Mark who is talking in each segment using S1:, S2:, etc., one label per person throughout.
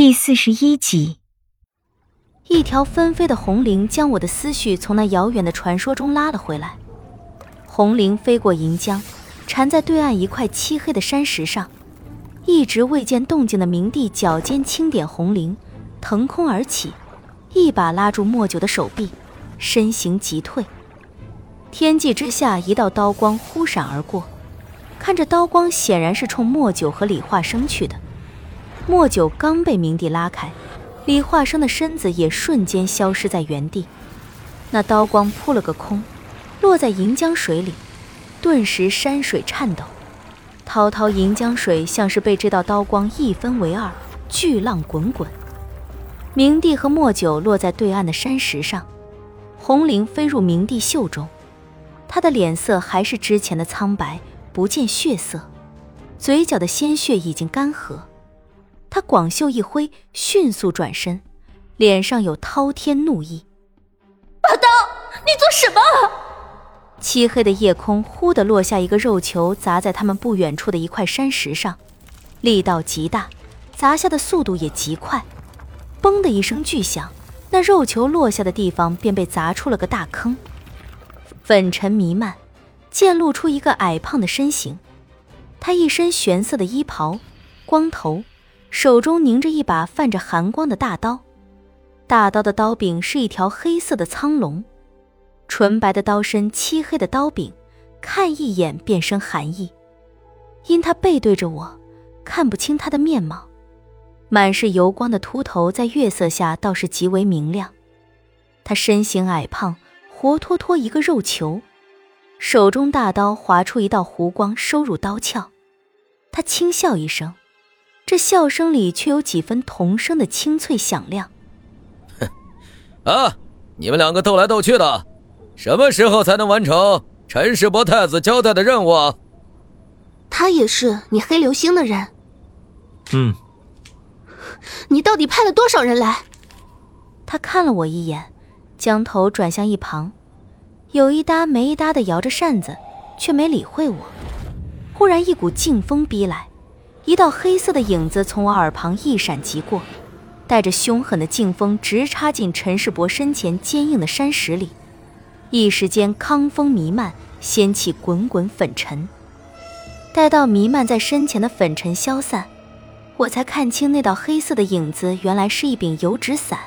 S1: 第四十一集，
S2: 一条纷飞的红绫将我的思绪从那遥远的传说中拉了回来。红绫飞过银江，缠在对岸一块漆黑的山石上。一直未见动静的明帝脚尖轻点红绫，腾空而起，一把拉住莫九的手臂，身形急退。天际之下，一道刀光忽闪而过，看着刀光显然是冲莫九和李化生去的。莫九刚被明帝拉开，李化生的身子也瞬间消失在原地。那刀光扑了个空，落在银江水里，顿时山水颤抖，滔滔银江水像是被这道刀光一分为二，巨浪滚滚。明帝和莫九落在对岸的山石上，红绫飞入明帝袖中，他的脸色还是之前的苍白，不见血色，嘴角的鲜血已经干涸。他广袖一挥，迅速转身，脸上有滔天怒意。
S3: 八刀，你做什么？
S2: 漆黑的夜空忽地落下一个肉球，砸在他们不远处的一块山石上，力道极大，砸下的速度也极快。嘣的一声巨响，那肉球落下的地方便被砸出了个大坑，粉尘弥漫，溅露出一个矮胖的身形。他一身玄色的衣袍，光头。手中凝着一把泛着寒光的大刀，大刀的刀柄是一条黑色的苍龙，纯白的刀身，漆黑的刀柄，看一眼便生寒意。因他背对着我，看不清他的面貌，满是油光的秃头在月色下倒是极为明亮。他身形矮胖，活脱脱一个肉球，手中大刀划出一道弧光，收入刀鞘。他轻笑一声。这笑声里却有几分童声的清脆响亮。
S4: 哼，啊，你们两个斗来斗去的，什么时候才能完成陈世伯太子交代的任务？
S3: 他也是你黑流星的人。
S5: 嗯。
S3: 你到底派了多少人来？
S2: 他看了我一眼，将头转向一旁，有一搭没一搭的摇着扇子，却没理会我。忽然一股劲风逼来。一道黑色的影子从我耳旁一闪即过，带着凶狠的劲风直插进陈世伯身前坚硬的山石里。一时间，糠风弥漫，掀起滚滚粉尘。待到弥漫在身前的粉尘消散，我才看清那道黑色的影子原来是一柄油纸伞。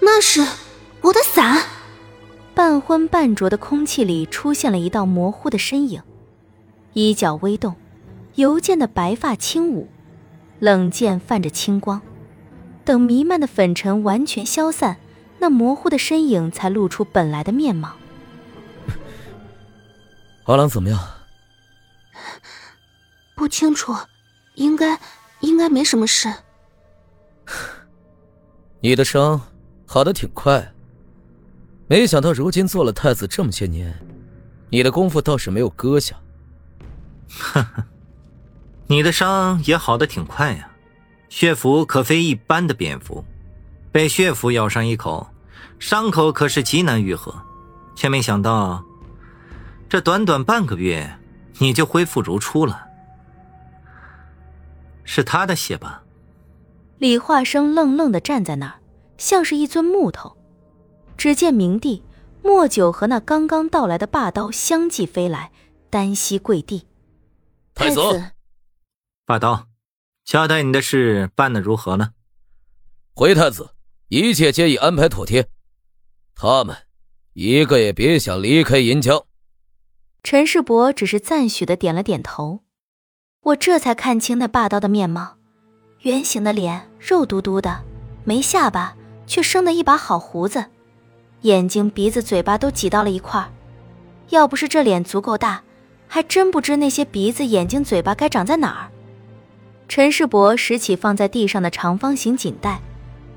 S3: 那是我的伞。
S2: 半昏半浊的空气里出现了一道模糊的身影，衣角微动。尤健的白发轻舞，冷剑泛着青光。等弥漫的粉尘完全消散，那模糊的身影才露出本来的面貌。
S4: 阿郎怎么样？
S3: 不清楚，应该应该没什么事。
S4: 你的伤好的挺快，没想到如今做了太子这么些年，你的功夫倒是没有搁下。
S5: 哈哈。你的伤也好的挺快呀，血符可非一般的蝙蝠，被血符咬上一口，伤口可是极难愈合。却没想到，这短短半个月，你就恢复如初了。是他的血吧？
S2: 李化生愣愣的站在那儿，像是一尊木头。只见明帝、莫九和那刚刚到来的霸刀相继飞来，单膝跪地。
S4: 太子。
S5: 霸道，交代你的事办得如何了？
S4: 回太子，一切皆已安排妥帖，他们一个也别想离开银江。
S2: 陈世伯只是赞许的点了点头，我这才看清那霸道的面貌：圆形的脸，肉嘟嘟的，没下巴，却生的一把好胡子，眼睛、鼻子、嘴巴都挤到了一块儿。要不是这脸足够大，还真不知那些鼻子、眼睛、嘴巴该长在哪儿。陈世伯拾起放在地上的长方形锦带，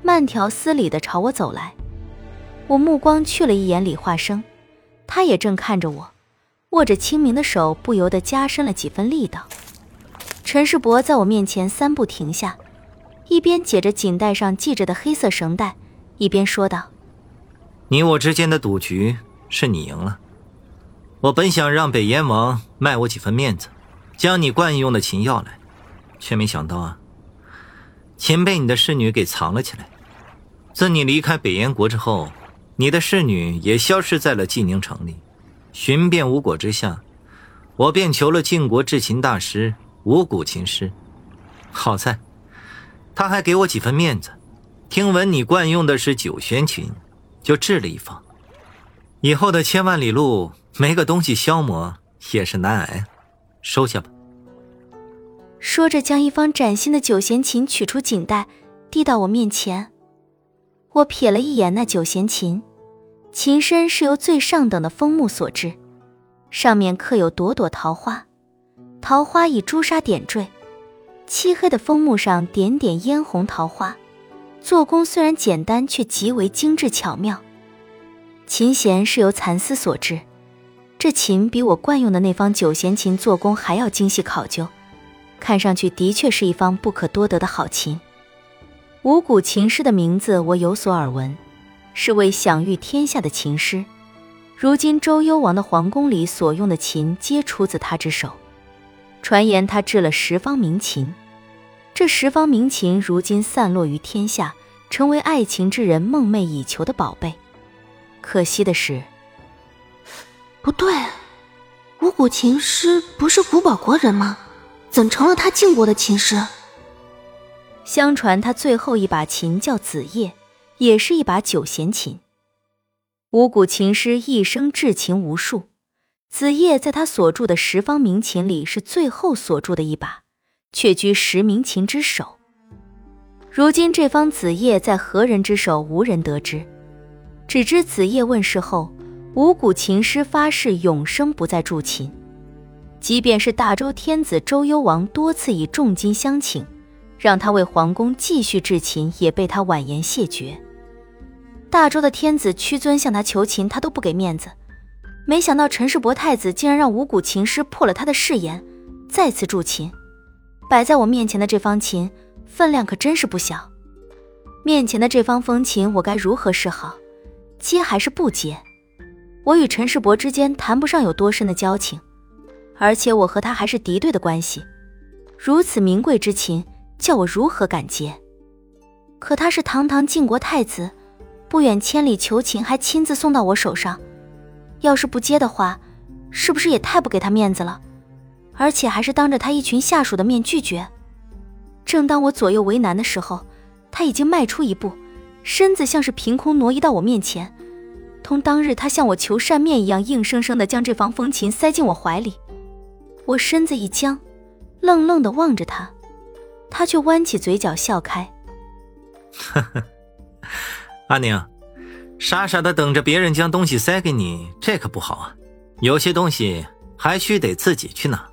S2: 慢条斯理地朝我走来。我目光去了一眼李化生，他也正看着我，握着清明的手不由得加深了几分力道。陈世伯在我面前三步停下，一边解着锦带上系着的黑色绳带，一边说道：“
S5: 你我之间的赌局是你赢了。我本想让北燕王卖我几分面子，将你惯用的琴要来。”却没想到啊，琴被你的侍女给藏了起来。自你离开北燕国之后，你的侍女也消失在了济宁城里。寻遍无果之下，我便求了晋国制琴大师五谷琴师。好在，他还给我几分面子。听闻你惯用的是九弦琴，就制了一方。以后的千万里路，没个东西消磨也是难挨。收下吧。
S2: 说着，将一方崭新的九弦琴取出锦带，递到我面前。我瞥了一眼那九弦琴，琴身是由最上等的枫木所制，上面刻有朵朵桃花，桃花以朱砂点缀，漆黑的枫木上点点嫣红桃花，做工虽然简单，却极为精致巧妙。琴弦是由蚕丝所制，这琴比我惯用的那方九弦琴做工还要精细考究，看上去的确是一方不可多得的好琴。五谷琴师的名字我有所耳闻，是位享誉天下的琴师。如今周幽王的皇宫里所用的琴，皆出自他之手。传言他制了十方名琴，这十方名琴如今散落于天下，成为爱琴之人梦寐以求的宝贝。可惜的是，
S3: 不对，五谷琴师不是古堡国人吗？怎成了他晋国的琴师？
S2: 相传他最后一把琴叫子夜，也是一把九弦琴。五谷琴师一生制琴无数，子夜在他所铸的十方名琴里是最后所铸的一把，却居十名琴之首。如今这方子夜在何人之手，无人得知。只知子夜问世后，五谷琴师发誓永生不再铸琴，即便是大周天子周幽王多次以重金相请。让他为皇宫继续制琴，也被他婉言谢绝。大周的天子屈尊向他求琴，他都不给面子。没想到陈世伯太子竟然让五谷琴师破了他的誓言，再次铸琴。摆在我面前的这方琴，分量可真是不小。面前的这方风琴，我该如何是好？接还是不接？我与陈世伯之间谈不上有多深的交情，而且我和他还是敌对的关系。如此名贵之琴。叫我如何敢接？可他是堂堂晋国太子，不远千里求情，还亲自送到我手上。要是不接的话，是不是也太不给他面子了？而且还是当着他一群下属的面拒绝。正当我左右为难的时候，他已经迈出一步，身子像是凭空挪移到我面前，同当日他向我求扇面一样，硬生生的将这方风琴塞进我怀里。我身子一僵，愣愣的望着他。他却弯起嘴角笑开。
S5: 呵呵，阿宁，傻傻的等着别人将东西塞给你，这可不好啊！有些东西还需得自己去拿。